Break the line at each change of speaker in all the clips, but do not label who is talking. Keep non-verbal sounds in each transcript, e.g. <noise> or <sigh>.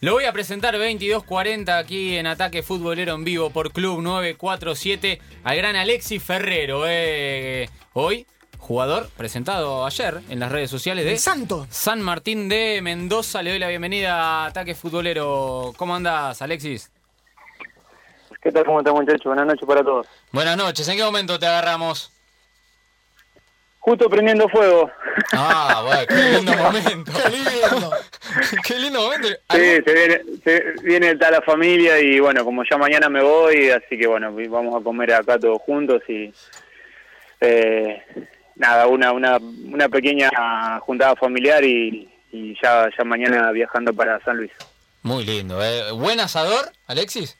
Lo voy a presentar 22.40 aquí en Ataque Futbolero en vivo por Club 947 al gran Alexis Ferrero. eh, hoy, jugador presentado ayer en las redes sociales de
El Santo.
San Martín de Mendoza. Le doy la bienvenida a Ataque Futbolero. ¿Cómo andás, Alexis?
¿Qué tal? ¿Cómo están muchachos? Buenas noches para todos.
Buenas noches. ¿En qué momento te agarramos?
Justo prendiendo fuego.
Ah, bueno, qué lindo <laughs> momento.
Qué lindo. <laughs>
qué lindo momento.
Sí, se viene, se viene toda la familia y bueno, como ya mañana me voy, así que bueno, vamos a comer acá todos juntos y eh, nada, una, una, una pequeña juntada familiar y, y ya, ya mañana viajando para San Luis.
Muy lindo. ¿eh? ¿Buen asador, Alexis?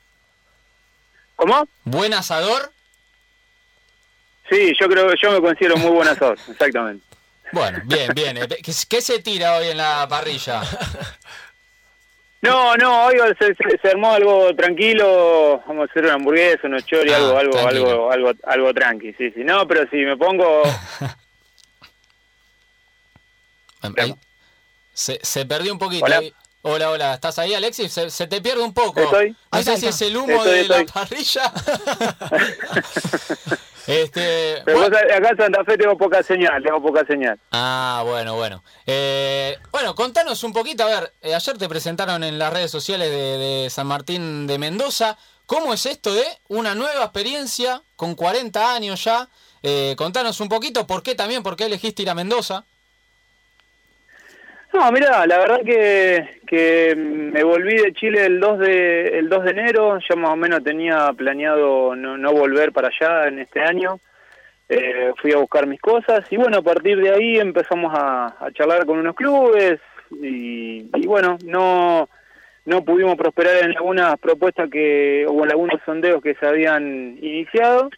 ¿Cómo?
¿Buen asador?
Sí, yo creo yo me considero muy buen asador, <laughs> exactamente.
Bueno, bien, bien. Eh, ¿Qué, qué se tira hoy en la parrilla? <laughs>
No, no, hoy se, se- se armó algo tranquilo, vamos a hacer una hamburguesa, unos chori,
Ah,
algo, algo,
tranquilo.
algo, algo, algo tranqui, sí, sí. No, pero si me pongo,
Ahí- Se, se perdió un poquito.
Hola.
Hola, hola. ¿Estás ahí, Alexis? Se, te pierde un poco.
Estoy.
No sé si es el humo
Estoy,
de la parrilla. <laughs> este,
pero
bueno.
vos acá en Santa Fe tengo poca señal, tengo poca señal.
Ah, bueno, bueno. Eh, bueno, contanos un poquito, a ver, eh, ayer te presentaron en las redes sociales de, de San Martín de Mendoza. ¿Cómo es esto de una nueva experiencia con 40 años ya? Eh, contanos un poquito, ¿por qué también? ¿Por qué elegiste ir a Mendoza?
No, mira, la verdad que, que me volví de Chile el 2 de, el 2 de enero, ya más o menos tenía planeado no, no volver para allá en este año. Eh, fui a buscar mis cosas y bueno, a partir de ahí empezamos a, charlar con unos clubes y, y bueno, no, no pudimos prosperar en algunas propuestas que o en algunos sondeos que se habían iniciado.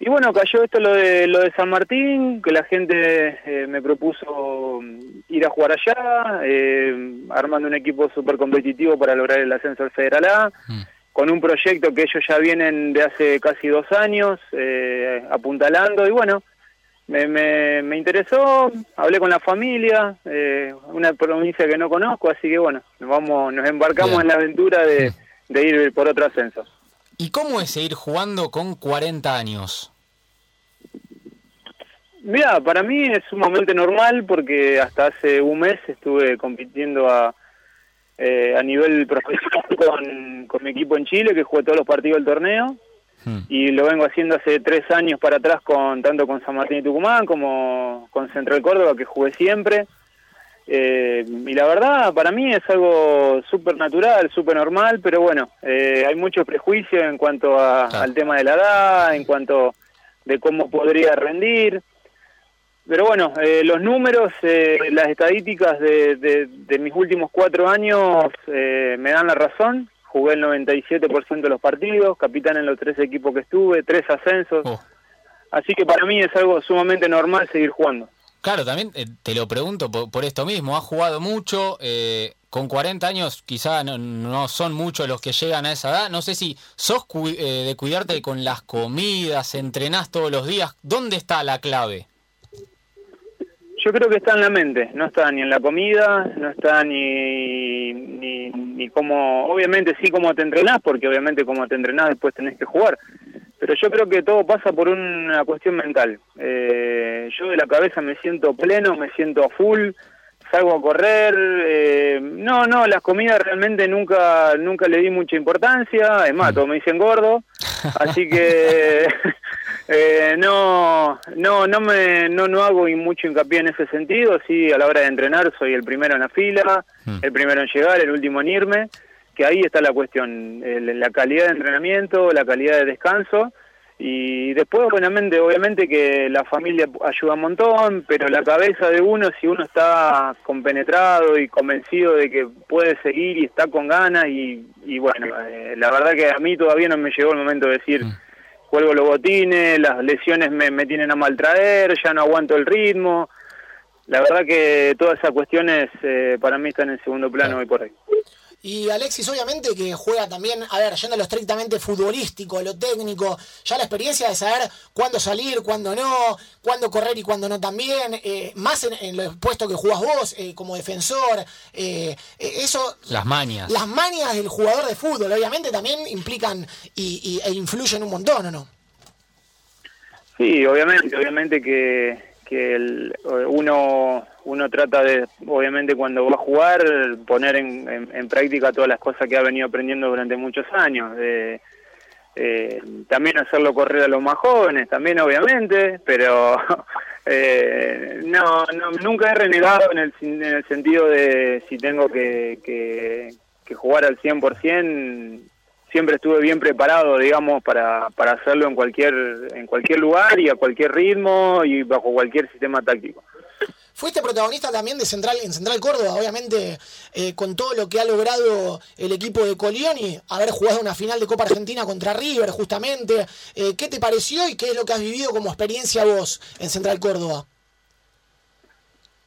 Y bueno, cayó esto lo de lo de San Martín, que la gente eh, me propuso mm, ir a jugar allá, eh, armando un equipo súper competitivo para lograr el ascenso al Federal A,
Mm.
con un proyecto que ellos ya vienen de hace casi dos años eh, apuntalando y bueno, me, me, me interesó, hablé con la familia, eh, una provincia que no conozco, así que bueno, nos, vamos, nos embarcamos
Bien.
en la aventura de, de ir por otro ascenso.
¿Y cómo es seguir jugando con 40 años?
Mira, para mí es sumamente normal porque hasta hace un mes estuve compitiendo a, eh, a nivel profesional <laughs> con, con mi equipo en Chile, que jugué todos los partidos del torneo,
Hmm.
y lo vengo haciendo hace tres años para atrás con tanto con San Martín y Tucumán como con Central Córdoba, que jugué siempre. Eh, y la verdad, para mí es algo súper natural, súper normal, pero bueno, eh, hay muchos prejuicios en cuanto a- al tema de la edad, en cuanto de cómo podría rendir. Pero bueno, eh, los números, eh, las estadísticas de, de- de mis últimos cuatro años eh, me dan la razón. Jugué el 97% de los partidos, capitán en los tres equipos que estuve, tres ascensos.
Oh.
Así que para mí es algo sumamente normal seguir jugando.
Claro, también eh, te lo pregunto por, por esto mismo. Has jugado mucho, eh, con 40 años quizá no, no son muchos los que llegan a esa edad. No sé si sos cu- eh, de cuidarte con las comidas, entrenás todos los días. ¿Dónde está la clave?
Yo creo que está en la mente, no está ni en la comida, no está ni, ni, ni como, obviamente sí como te entrenás, porque obviamente como te entrenás después tenés que jugar, pero yo creo que todo pasa por una cuestión mental. Eh, yo de la cabeza me siento pleno, me siento a full, salgo a correr, eh, no, no, las comidas realmente nunca, nunca le di mucha importancia, es más, todos me dicen gordo, así que <laughs> eh, no, no, no me, no, no hago mucho hincapié en ese sentido. Sí, a la hora de entrenar soy el primero en la fila,
Mm.
el primero en llegar, el último en irme. Que ahí está la cuestión, el- la calidad de entrenamiento, la calidad de descanso y después, obviamente, obviamente que la familia ayuda un montón, pero la cabeza de uno, si uno está compenetrado y convencido de que puede seguir y está con ganas y, y bueno, eh, la verdad que a mí todavía no me llegó el momento de decir
Mm.
Cuelgo los botines, las lesiones me, me tienen a mal traer, ya no aguanto el ritmo. La verdad que todas esas cuestiones eh, para mí están en segundo plano hoy por hoy.
Y Alexis, obviamente que juega también, a ver, yendo a lo estrictamente futbolístico, a lo técnico, ya la experiencia de saber cuándo salir, cuándo no, cuándo correr y cuándo no también, eh, más en, en los puestos que jugás vos eh, como defensor, eh, eso...
Las mañas.
Las mañas del jugador de fútbol, obviamente también implican y, y, e influyen un montón, ¿o no?
Sí, obviamente, obviamente que, que el, uno uno trata de, obviamente cuando va a jugar, poner en, en, práctica todas las cosas que ha venido aprendiendo durante muchos años. Eh, eh, también hacerlo correr a los más jóvenes, también obviamente, pero <laughs> eh, no, no, nunca he renegado en el, en el sentido de si tengo que, que, que jugar al 100%, siempre estuve bien preparado, digamos, para, para hacerlo en cualquier, en cualquier lugar y a cualquier ritmo y bajo cualquier sistema táctico.
Fuiste protagonista también de Central en Central Córdoba, obviamente eh, con todo lo que ha logrado el equipo de Colioni, haber jugado una final de Copa Argentina contra River, justamente. Eh, ¿Qué te pareció y qué es lo que has vivido como experiencia vos en Central Córdoba?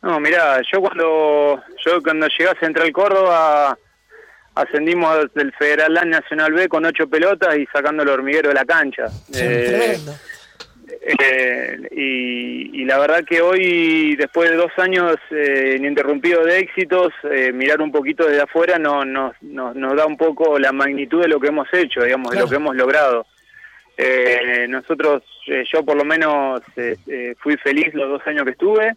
No, mira, yo cuando yo cuando llegué a Central Córdoba ascendimos del Federal A Nacional B con ocho pelotas y sacando el hormiguero de la cancha.
Sí, eh.
Eh, y, y, la verdad que hoy, después de dos años eh, ininterrumpidos de éxitos, eh, mirar un poquito desde afuera no, no, no, nos da un poco la magnitud de lo que hemos hecho, digamos, claro. de lo que hemos logrado. Eh, nosotros, yo por lo menos fui feliz los dos años que estuve.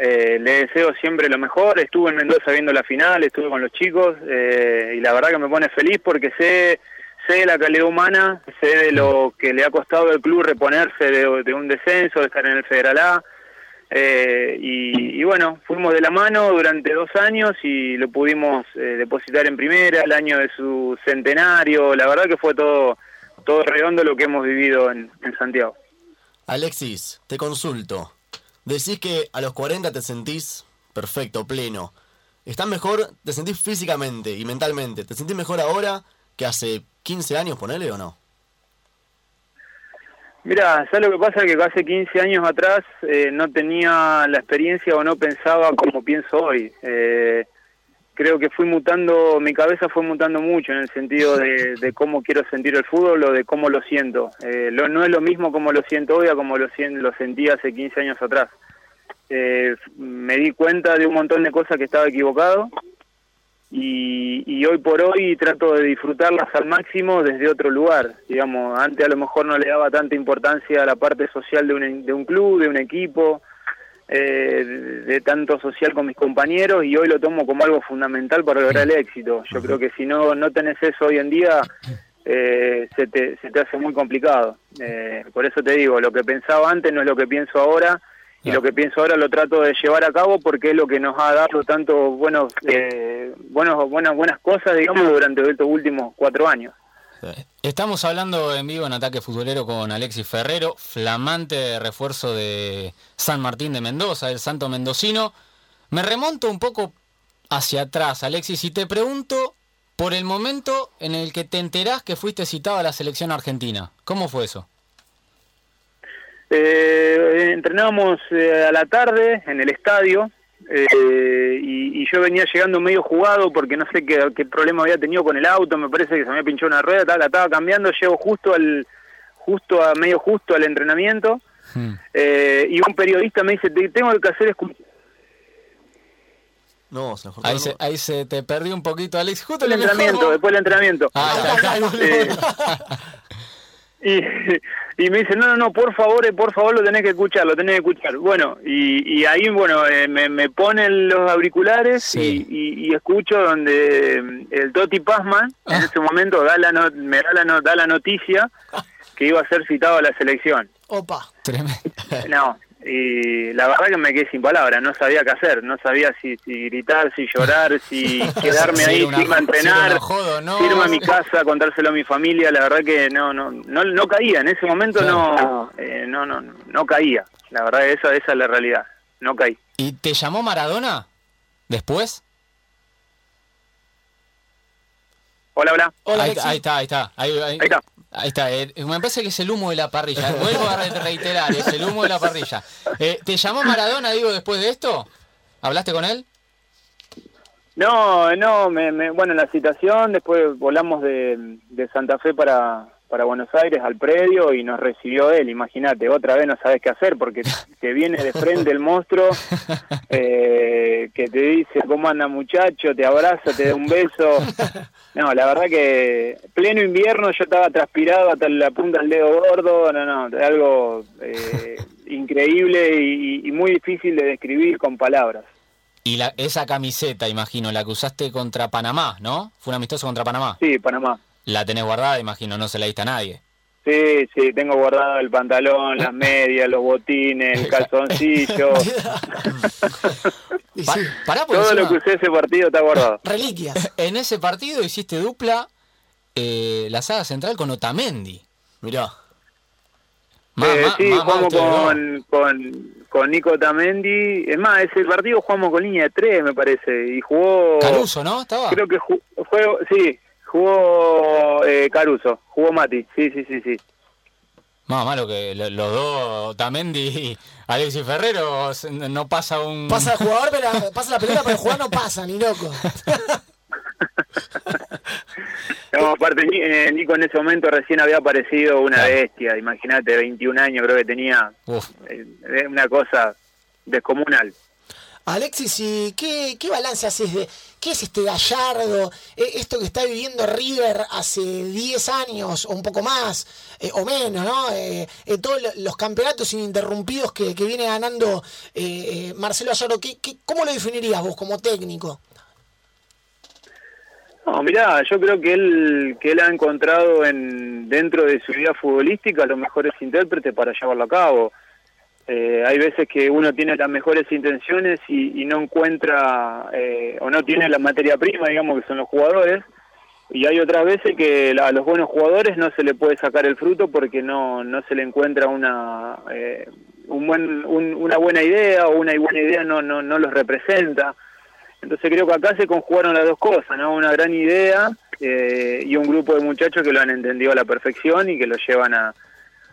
Le deseo siempre lo mejor. Estuve en Mendoza viendo la final, estuve con los chicos y la verdad que me pone feliz porque sé sé la calidad humana, sé de lo que le ha costado al club reponerse de, de un descenso, de estar en el Federal A. Eh, y, y, bueno, fuimos de la mano durante dos años y lo pudimos eh, depositar en primera, el año de su centenario. La verdad que fue todo, todo redondo lo que hemos vivido en, en Santiago.
Alexis, te consulto. Decís que a los 40 te sentís perfecto, pleno. ¿Estás mejor? ¿Te sentís físicamente y mentalmente? ¿Te sentís mejor ahora que hace 15 años, ponele o no?
Mira, ¿sabes lo que pasa? Que hace 15 años atrás eh, no tenía la experiencia o no pensaba como pienso hoy. Eh, creo que fui mutando, mi cabeza fue mutando mucho en el sentido de, de cómo quiero sentir el fútbol o de cómo lo siento. Eh, lo, no es lo mismo como lo siento hoy a como lo, lo sentí hace 15 años atrás. Eh, me di cuenta de un montón de cosas que estaba equivocado y, y, hoy por hoy trato de disfrutarlas al máximo desde otro lugar. Digamos, antes a lo mejor no le daba tanta importancia a la parte social de un, de un club, de un equipo, eh, de, tanto social con mis compañeros y hoy lo tomo como algo fundamental para lograr el éxito. Yo creo que si no, no tenés eso hoy en día, eh, se, te, se te hace muy complicado. Eh, por eso te digo, lo que pensaba antes no es lo que pienso ahora y lo que pienso ahora lo trato de llevar a cabo porque es lo que nos ha dado tanto buenos eh, buenos buenas buenas cosas digamos durante estos últimos cuatro años
Estamos hablando en vivo en Ataque Futbolero con Alexis Ferrero, flamante refuerzo de San Martín de Mendoza, el santo mendocino. Me remonto un poco hacia atrás, Alexis, y te pregunto por el momento en el que te enterás que fuiste citado a la selección argentina. ¿Cómo fue eso?
Eh, entrenábamos eh, a la tarde en el estadio eh, y, y, yo venía llegando medio jugado porque no sé qué, qué, problema había tenido con el auto, me parece que se me había pinchado una rueda, la estaba cambiando, llego justo al justo a medio justo al entrenamiento hmm. y un periodista me dice, tengo que hacer escuchar
no, se
ahí, se, ahí se te perdió un poquito, Alex. Justo
el entrenamiento, después del entrenamiento. Ah, <laughs> eh, y, y me dice, no, no, no, por favor, eh, por favor, lo tenés que escuchar, lo tenés que escuchar. Bueno, y, y ahí, bueno, eh, me, me, ponen los auriculares sí. y, y, escucho donde el Toti Pazman, ah. en ese momento, da la no, me da la, no, da la noticia que iba a ser citado a la selección.
Opa.
Tremendo.
No, y la verdad que me quedé sin palabras, no sabía qué hacer, no sabía si, si gritar, si llorar, si <laughs> quedarme ahí sin entrenar,
jodo, no.
irme a mi casa, contárselo a mi familia, la verdad que no no no, no caía, en ese momento no, eh, no no no caía, la verdad que esa, esa es la realidad, no caí.
¿Y te llamó Maradona después?
Hola, hola.
hola ahí, ahí, está, ahí está. Ahí, ahí,
ahí está.
Ahí está, eh, me parece que es el humo de la parrilla. <laughs> Vuelvo a reiterar, es el humo de la parrilla. Eh, ¿Te llamó Maradona, digo, después de esto? ¿Hablaste con él?
No, no, me, me- bueno, la citación, después volamos de, de Santa Fe para, para Buenos Aires al predio y nos recibió él, imagínate, otra vez no sabes qué hacer porque te viene de frente el monstruo <laughs> eh, que te dice cómo anda muchacho, te abraza, te da un beso. No, la verdad que pleno invierno yo estaba transpirado hasta la punta del dedo gordo, no, no, algo eh, increíble y, y muy difícil de describir con palabras.
Y la, esa camiseta, imagino, la que usaste contra Panamá, ¿no? Fue un amistoso contra Panamá.
Sí, Panamá.
La tenés guardada, imagino, no se la diste a nadie.
Sí, sí, tengo guardado el pantalón, las medias, los botines, el <laughs> calzoncillo. <laughs>
Pa- pará, porque
Todo lo que usé ese partido está guardado. <laughs>
reliquias.
en ese partido hiciste dupla eh, la saga central con Otamendi.
Mirá.
Eh, sí, jugamos con, con, con Nico Tamendi. Es más, ese partido jugamos con línea de tres, me parece. Y jugó.
Caruso, ¿no? Estaba.
Creo que ju- fue. Sí, jugó eh, Caruso. Jugó Mati. Sí, sí, sí, sí.
Más malo que lo- los dos, Otamendi y Alexis Ferrero, no pasa un...
Pasa el jugador, pero pasa la pelota, pero el jugador no pasa, ni loco. <laughs>
No, aparte, eh, Nico en ese momento recién había aparecido una
Claro.
bestia. Imagínate, 21 años creo que tenía.
Uf.
Eh, Es una cosa descomunal.
Alexis, ¿y qué, qué balance haces de qué es este Gallardo? Eh, Esto que está viviendo River hace 10 años o un poco más, eh, o menos, ¿no? Eh, eh, todos lo- los campeonatos ininterrumpidos que, que viene ganando Marcelo Gallardo, ¿qué, qué, ¿cómo lo definirías vos como técnico?
No, mirá, yo creo que él, que él ha encontrado en dentro de su vida futbolística los mejores intérpretes para llevarlo a cabo. Eh, hay veces que uno tiene las mejores intenciones y, y no encuentra eh, o no tiene la materia prima, digamos que son los jugadores, y hay otras veces que a los buenos jugadores no se le puede sacar el fruto porque no, no se le encuentra una eh, un buen, un- una buena idea o una buena idea no, no, no los representa. Entonces creo que acá se conjugaron las dos cosas, ¿no? Una gran idea eh, y un grupo de muchachos que lo han entendido a la perfección y que lo llevan a,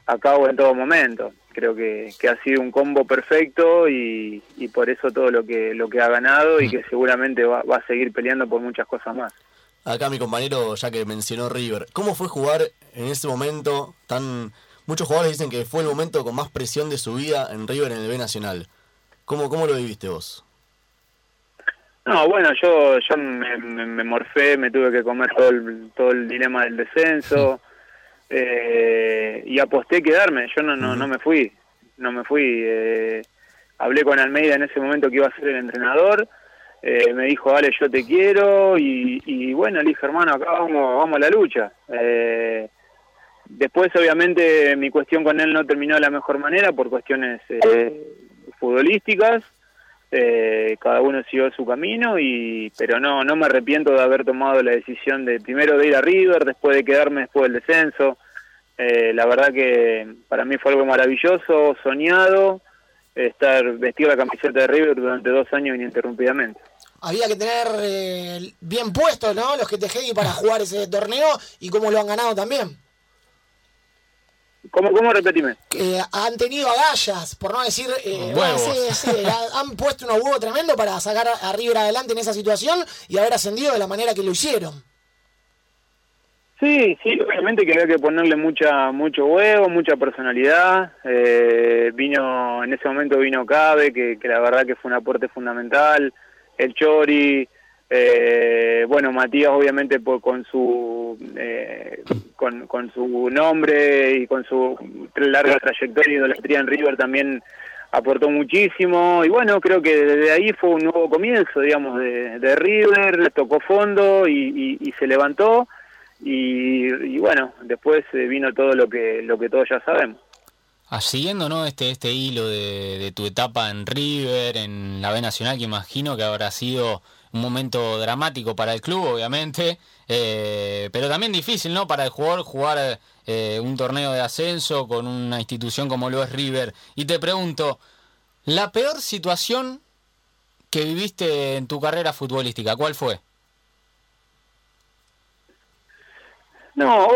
a cabo en todo momento. Creo que, que ha sido un combo perfecto y, y por eso todo lo que lo que ha ganado y que seguramente va, va a seguir peleando por muchas cosas más.
Acá mi compañero, ya que mencionó River, ¿cómo fue jugar en ese momento tan... Muchos jugadores dicen que fue el momento con más presión de su vida en River en el B Nacional. ¿Cómo, cómo lo viviste vos?
No, bueno, yo yo me, me- me morfé, me tuve que comer todo el, todo el dilema del descenso <laughs> eh, y aposté quedarme. Yo no no, no me fui, no me fui. eh, hablé con Almeida en ese momento que iba a ser el entrenador. eh, me dijo, vale, yo te quiero y, y bueno, le dije, hermano, acá vamos, vamos a la lucha. Eh, después, obviamente, mi cuestión con él no terminó de la mejor manera por cuestiones eh, futbolísticas eh, cada uno siguió su camino y pero no no me arrepiento de haber tomado la decisión de primero de ir a River después de quedarme después del descenso Eh, la verdad que para mí fue algo maravilloso soñado estar vestir la camiseta de River durante dos años ininterrumpidamente
Había que tener eh, bien puestos, ¿no? Los que te para jugar ese torneo y cómo lo han ganado también.
¿Cómo, cómo repetime?
que han tenido agallas, por no decir eh, sí, sí, ha- han puesto unos huevos tremendos para sacar a River adelante en esa situación y haber ascendido de la manera que lo hicieron.
Sí, sí, obviamente que había que ponerle mucha, mucho huevo, mucha personalidad. Eh, vino, en ese momento vino Cabe, que, que la verdad que fue un aporte fundamental. El Chori, eh, bueno, Matías obviamente por, con su eh, con, con su nombre y con su larga trayectoria y idolatría en River también aportó muchísimo y bueno, creo que desde ahí fue un nuevo comienzo, digamos, de, de River, tocó fondo y, y- y se levantó y, y bueno, después eh, vino todo lo que lo que todos ya sabemos.
Ah, siguiendo ¿no? este, este hilo de, de tu etapa en River, en la B Nacional, que imagino que habrá sido un momento dramático para el club, obviamente, eh, pero también difícil ¿no? para el jugador jugar eh, un torneo de ascenso con una institución como lo es River. Y te pregunto, ¿la peor situación que viviste en tu carrera futbolística, cuál fue?
No,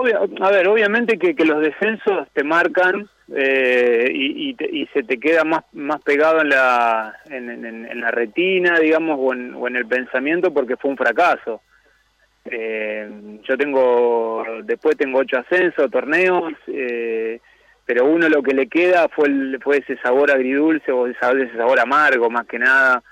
a ver, obviamente que, que los descensos te marcan eh, y, y, te- y se te queda más más pegado en la en, en- en la retina digamos o en, o en el pensamiento porque fue un fracaso. Eh, yo tengo después tengo ocho ascensos torneos eh, pero uno lo que le queda fue el- fue ese sabor agridulce o ese, ese sabor amargo más que nada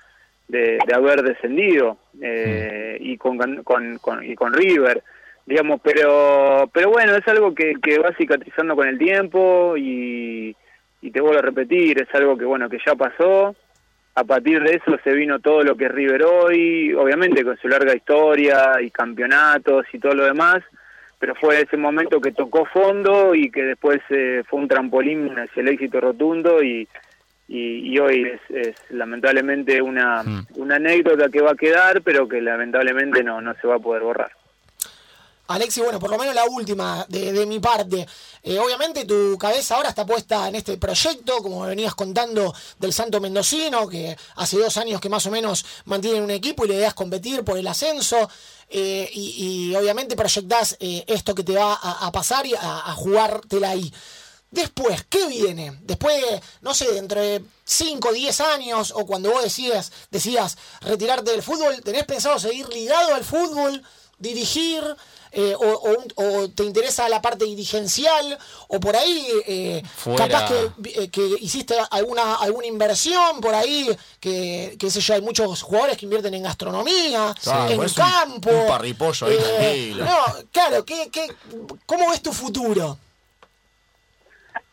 de, de haber descendido eh, y con, con, con- y con River digamos pero pero bueno es algo que, que va cicatrizando con el tiempo y, y te vuelvo a repetir es algo que bueno que ya pasó a partir de eso se vino todo lo que es River hoy obviamente con su larga historia y campeonatos y todo lo demás pero fue ese momento que tocó fondo y que después eh, fue un trampolín hacia el éxito rotundo y, y, y hoy es, es lamentablemente una,
Mm.
una anécdota que va a quedar, pero que lamentablemente no, no se va a poder borrar.
Alexi, bueno, por lo menos la última de, de mi parte. Eh, obviamente tu cabeza ahora está puesta en este proyecto, como venías contando del Santo Mendocino, que hace dos años que más o menos mantienen un equipo y la idea es competir por el ascenso. eh, y, obviamente proyectás eh, esto que te va a, pasar y a, jugártela ahí. Después, ¿qué viene? Después, no sé, dentro de 5, 10 años, o cuando vos decías, decías retirarte del fútbol, ¿tenés pensado seguir ligado al fútbol, dirigir, eh, o, o un- o te interesa la parte dirigencial, o por ahí, eh, capaz que, eh, que hiciste alguna, alguna inversión por ahí, que, qué sé yo, hay muchos jugadores que invierten en gastronomía,
Claro,
en
es un-
campo.
un parripollo ahí,
eh,
tranquilo.
No, claro, ¿qué, qué, ¿cómo ves tu futuro?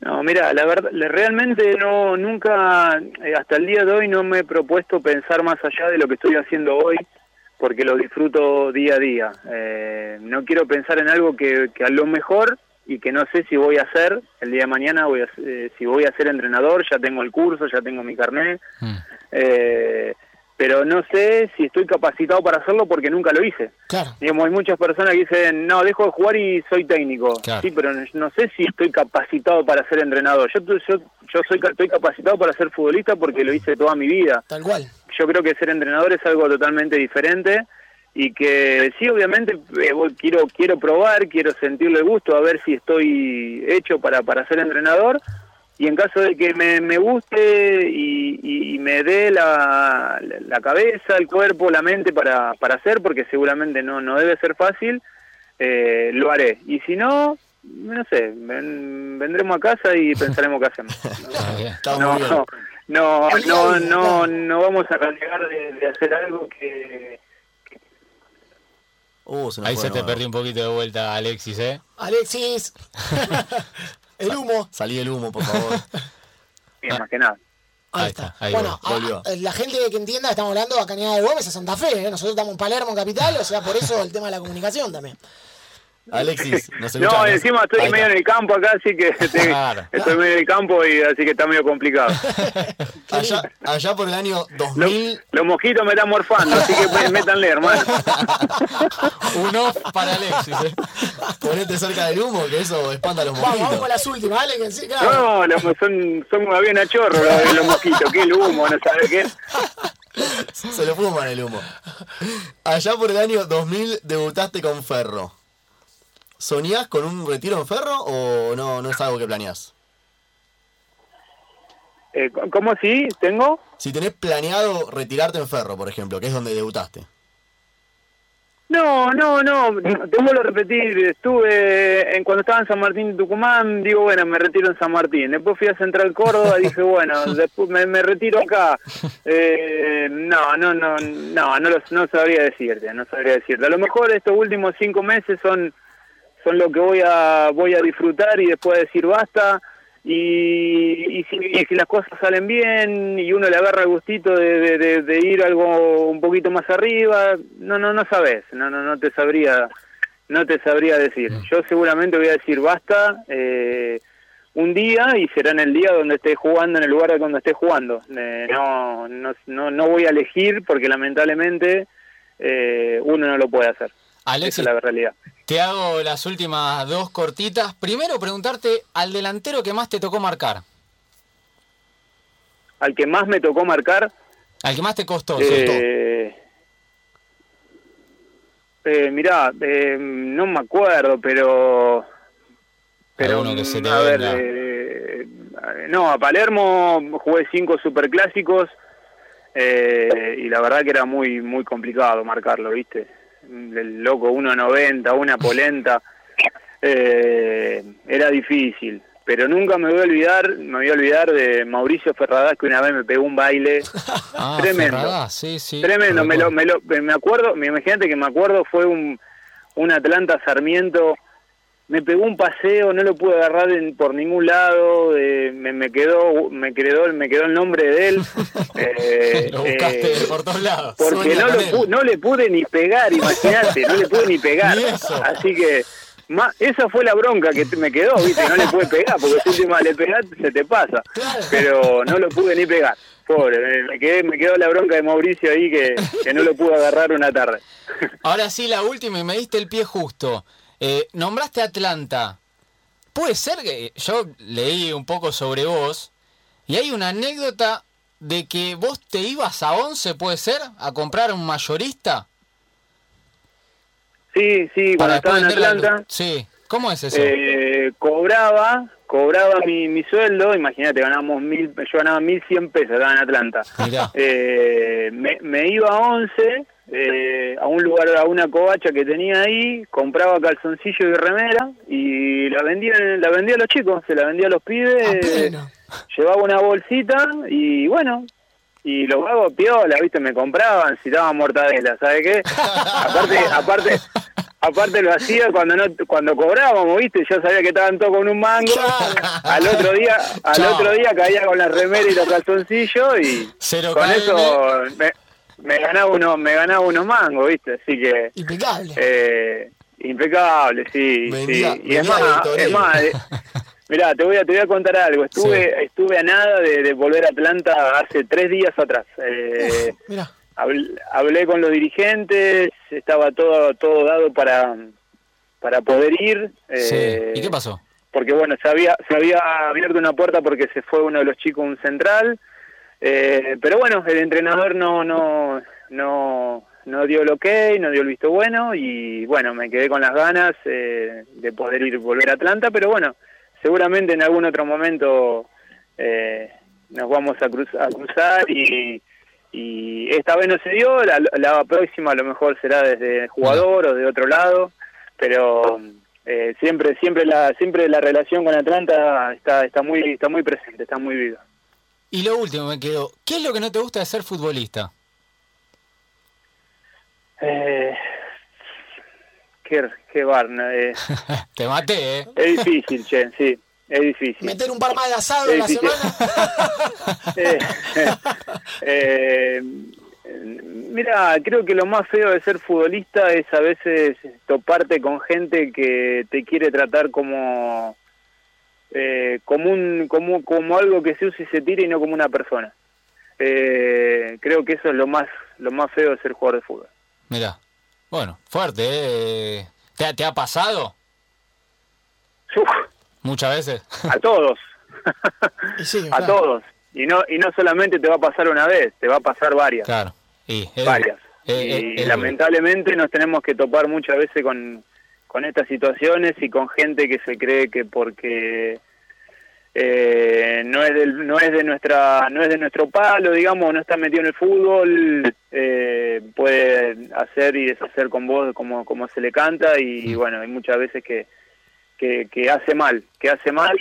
No, mira, la verdad, le- realmente no, nunca, hasta el día de hoy no me he propuesto pensar más allá de lo que estoy haciendo hoy, porque lo disfruto día a día. Eh, no quiero pensar en algo que, que a lo mejor y que no sé si voy a hacer el día de mañana, voy a, eh, si voy a ser entrenador, ya tengo el curso, ya tengo mi carnet,
Mm.
eh, pero no sé si estoy capacitado para hacerlo porque nunca lo hice.
Claro.
Digamos, hay muchas personas que dicen, no, dejo de jugar y soy técnico.
Claro.
Sí, pero no, sé si estoy capacitado para ser entrenador. Yo, yo, yo soy, estoy capacitado para ser futbolista porque lo hice toda mi vida.
Tal cual.
Yo creo que ser entrenador es algo totalmente diferente y que sí, obviamente, eh, voy- quiero quiero probar, quiero sentirle gusto, a ver si estoy hecho para, para ser entrenador. Y en caso de que me, me guste y, y- y me dé la, la cabeza, el cuerpo, la mente para, para hacer, porque seguramente no, no debe ser fácil, eh, lo haré. Y si no, no sé, ven- vendremos a casa y pensaremos qué hacemos. <laughs> No, no, no, no, no, no vamos a renegar de, de hacer algo que...
Uh, se
Ahí se te perdió un poquito de vuelta, Alexis, ¿eh?
Alexis. <laughs> el humo.
Salí el humo, por favor. <laughs>
Bien, más que nada.
Ahí,
Ahí
está.
ahí
bueno, a- la gente que entienda, estamos hablando a Cañada de Gómez, a Santa Fe. ¿eh? Nosotros estamos en Palermo, en Capital, o sea, por eso el tema de la comunicación también.
Alexis, <laughs> nos
No, encima estoy
Ahí
medio en
está.
el campo acá, así que <laughs> estoy,
Claro.
estoy medio en el campo y así que está medio complicado. <laughs>
Allá, allá por el año
Lo-
2000,
los mosquitos me están morfando, así que me- métanle, hermano.
Un off para Alexis, ¿eh?
ponete cerca del humo, que eso espanta a los
Vamos, vamos
mosquitos.
con las últimas, claro.
No, los- son, son bien a chorro los, los mosquitos, que el humo, no sabe qué.
Se lo fuman el humo. Allá por el año 2000 debutaste con Ferro. ¿Soñás con un retiro en Ferro o no, no es algo que planeás?
Eh, ¿Cómo sí? ¿Tengo?
Si tenés planeado retirarte en Ferro, por ejemplo, que es donde debutaste.
No, no, no, te vuelvo a repetir, estuve en cuando estaba en San Martín de Tucumán, digo, bueno, me retiro en San Martín, después fui a Central Córdoba, <laughs> dije, bueno, después me, me retiro acá, Eh, no, no, no, no, no, lo- no sabría decirte, no sabría decirte, a lo mejor estos últimos cinco meses son, son lo que voy a, voy a disfrutar y después decir basta, y, y, si, y si las cosas salen bien y uno le agarra el gustito de, de, de- de ir algo un poquito más arriba, no, no, no sabes, no, no, no te sabría, no te sabría decir. Yo seguramente voy a decir basta eh, un día y será en el día donde esté jugando, en el lugar donde esté jugando. Eh, no, no, no, no voy a elegir porque lamentablemente eh, uno no lo puede hacer. Esa
Alexis,
es la realidad.
te hago las últimas dos cortitas. Primero preguntarte al delantero que más te tocó marcar.
Al que más me tocó marcar,
Al que más te costó.
Eh, eh, mirá, eh, no me acuerdo, pero... Pero,
que se te
a ver,
venga.
eh, no, a Palermo jugué cinco superclásicos eh, y la verdad que era muy muy complicado marcarlo, ¿viste? El loco 1.90, una polenta, eh, era difícil. Pero nunca me voy a olvidar, me voy a olvidar de Mauricio Ferradas que una vez me pegó un baile <laughs>
Ah,
tremendo.
Ferradas, sí, sí.
Tremendo, me lo, me lo, me acuerdo, me imagínate que me acuerdo fue un, un Atlanta Sarmiento, me pegó un paseo, no lo pude agarrar en- por ningún lado, eh, me, me quedó, me quedó, me quedó el nombre de él, <laughs> eh,
Lo buscaste
eh,
por todos lados.
porque no, lo no le pude ni pegar, imagínate, no le pude ni pegar, <laughs>
Ni
así que ma- esa fue la bronca que me quedó, viste, no le pude pegar, porque si última le pegas se te pasa, pero no lo pude ni pegar, pobre, me, me quedé, me quedó la bronca de Mauricio ahí que, que no lo pude agarrar una tarde.
Ahora sí, la última y me diste el pie justo. Eh, nombraste Atlanta. Puede ser que yo leí un poco sobre vos y hay una anécdota de que vos te ibas a 11, puede ser, a comprar un mayorista
Sí, sí, cuando estaba en Atlanta,
Sí, ¿cómo es eso?
eh, cobraba, cobraba mi, mi sueldo, imagínate, ganábamos mil, yo ganaba mil cien pesos, estaba en Atlanta. Eh, me, me iba a 11, eh, a un lugar, a una covacha que tenía ahí, compraba calzoncillo y remera y la vendía, la vendía a los chicos, se la vendía a los pibes,
pleno.
llevaba una bolsita y bueno, y los vagos piola, viste, me compraban, si daban mortadela, ¿sabe qué? aparte, <laughs> aparte, aparte lo hacía cuando no, cuando cobrábamos, viste, yo sabía que estaban todos con un mango, al otro día, al otro día caía con la remera y los calzoncillos y
Cero
con eso me, me ganaba uno, me ganaba unos mangos, viste, así que
Impecable.
eh, impecable, sí,
Vendía-
sí. Y es más, es más, eh, <laughs> mirá, te voy a, te voy a contar algo. Estuve, estuve a nada de, de volver a Atlanta hace tres días atrás. Eh,
Mira.
habl- hablé con los dirigentes, estaba todo, todo dado para, para poder ir.
Sí.
eh,
¿Y qué pasó?
porque bueno, se había, se había abierto una puerta porque se fue uno de los chicos un central, eh, pero bueno, el entrenador no, no, no, no dio el ok, no dio el visto bueno y bueno, me quedé con las ganas eh, de poder ir, volver a Atlanta, pero bueno, seguramente en algún otro momento eh, nos vamos a, cruz- a cruzar y, y esta vez no se dio, la, la próxima a lo mejor será desde jugador o de otro lado, pero eh, siempre siempre la siempre la relación con Atlanta está está muy está muy presente, está muy viva.
Y lo último me quedó, ¿qué es lo que no te gusta de ser futbolista?
Eh, qué qué bar, no, eh, <laughs>
te maté, ¿eh?
es difícil, che, sí, es difícil.
Meter un par más de asado en la semana. <laughs>
Eh, <laughs> eh, mira, creo que lo más feo de ser futbolista es a veces toparte con gente que te quiere tratar como eh, como un como como algo que se usa y se tira y no como una persona. Eh, creo que eso es lo más lo más feo de ser jugador de fútbol.
Mirá. Bueno, fuerte, ¿eh? ¿Te, te ha pasado
Uf,
muchas veces?
a todos. <laughs>
Y sí,
a todos. Y no y no solamente te va a pasar una vez, te va a pasar varias.
Claro. Y,
varias. y lamentablemente nos tenemos que topar muchas veces con, con estas situaciones y con gente que se cree que porque eh, no es del, no es de nuestra no es de nuestro palo digamos no está metido en el fútbol eh, puede hacer y deshacer con vos como como se le canta y
Mm.
bueno hay muchas veces que, que que hace mal que hace mal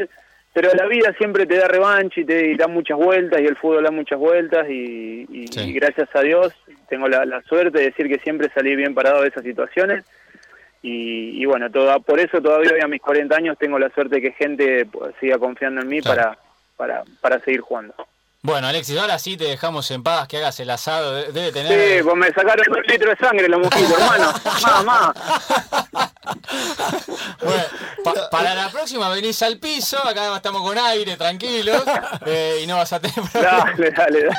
pero la vida siempre te da revancha y te da muchas vueltas y el fútbol da muchas vueltas y, y-
Sí.
y gracias a Dios tengo la, la suerte de decir que siempre salí bien parado de esas situaciones y, y bueno, toda, por eso todavía a mis 40 años tengo la suerte de que gente pues, siga confiando en mí
Claro.
para, para, para seguir jugando.
Bueno, Alexis, ahora sí te dejamos en paz, que hagas el asado. de- Debe tener.
Sí, pues me sacaron un litro de sangre los mosquitos, hermano. <laughs> Mamá. <laughs>
Bueno, pa- para la próxima venís al piso, acá estamos con aire, tranquilos, <laughs> eh, y no vas a tener problema.
Dale, dale, dale.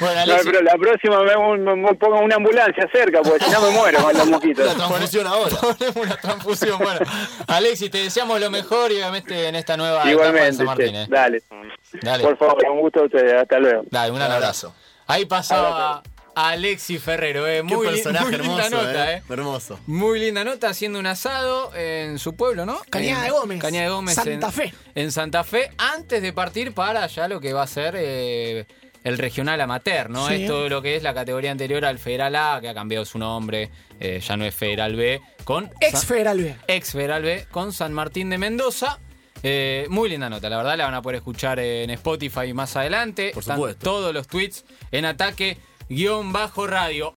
Bueno,
No,
Alexis,
pero la próxima me, me- me pongo una ambulancia cerca, porque si no me muero con los mosquitos.
La transfusión ahora.
ponemos <laughs> una transfusión. Bueno, Alexis, te deseamos lo mejor y obviamente en esta nueva etapa de
Igualmente,
San Martín. eh.
dale.
Dale,
Por favor, un gusto a ustedes. Hasta luego.
dale, un abrazo. Ahí pasaba Alexi Ferrero, eh. Muy,
personaje
muy
hermoso,
linda nota,
eh.
eh.
Hermoso.
Muy linda nota haciendo un asado en su pueblo, ¿no?
Cañada de Gómez.
Cañada de Gómez.
Santa
en-
Fe.
En Santa Fe, antes de partir para ya lo que va a ser eh, el regional amateur, ¿no?
Sí.
Es todo lo que es la categoría anterior al Federal A, que ha cambiado su nombre, eh, ya no es Federal B, con
Ex Federal B.
ex Federal B, con San Martín de Mendoza. Eh, muy linda nota, la verdad la van a poder escuchar en Spotify más adelante.
Por
Están todos los tweets en ataque guion bajo radio.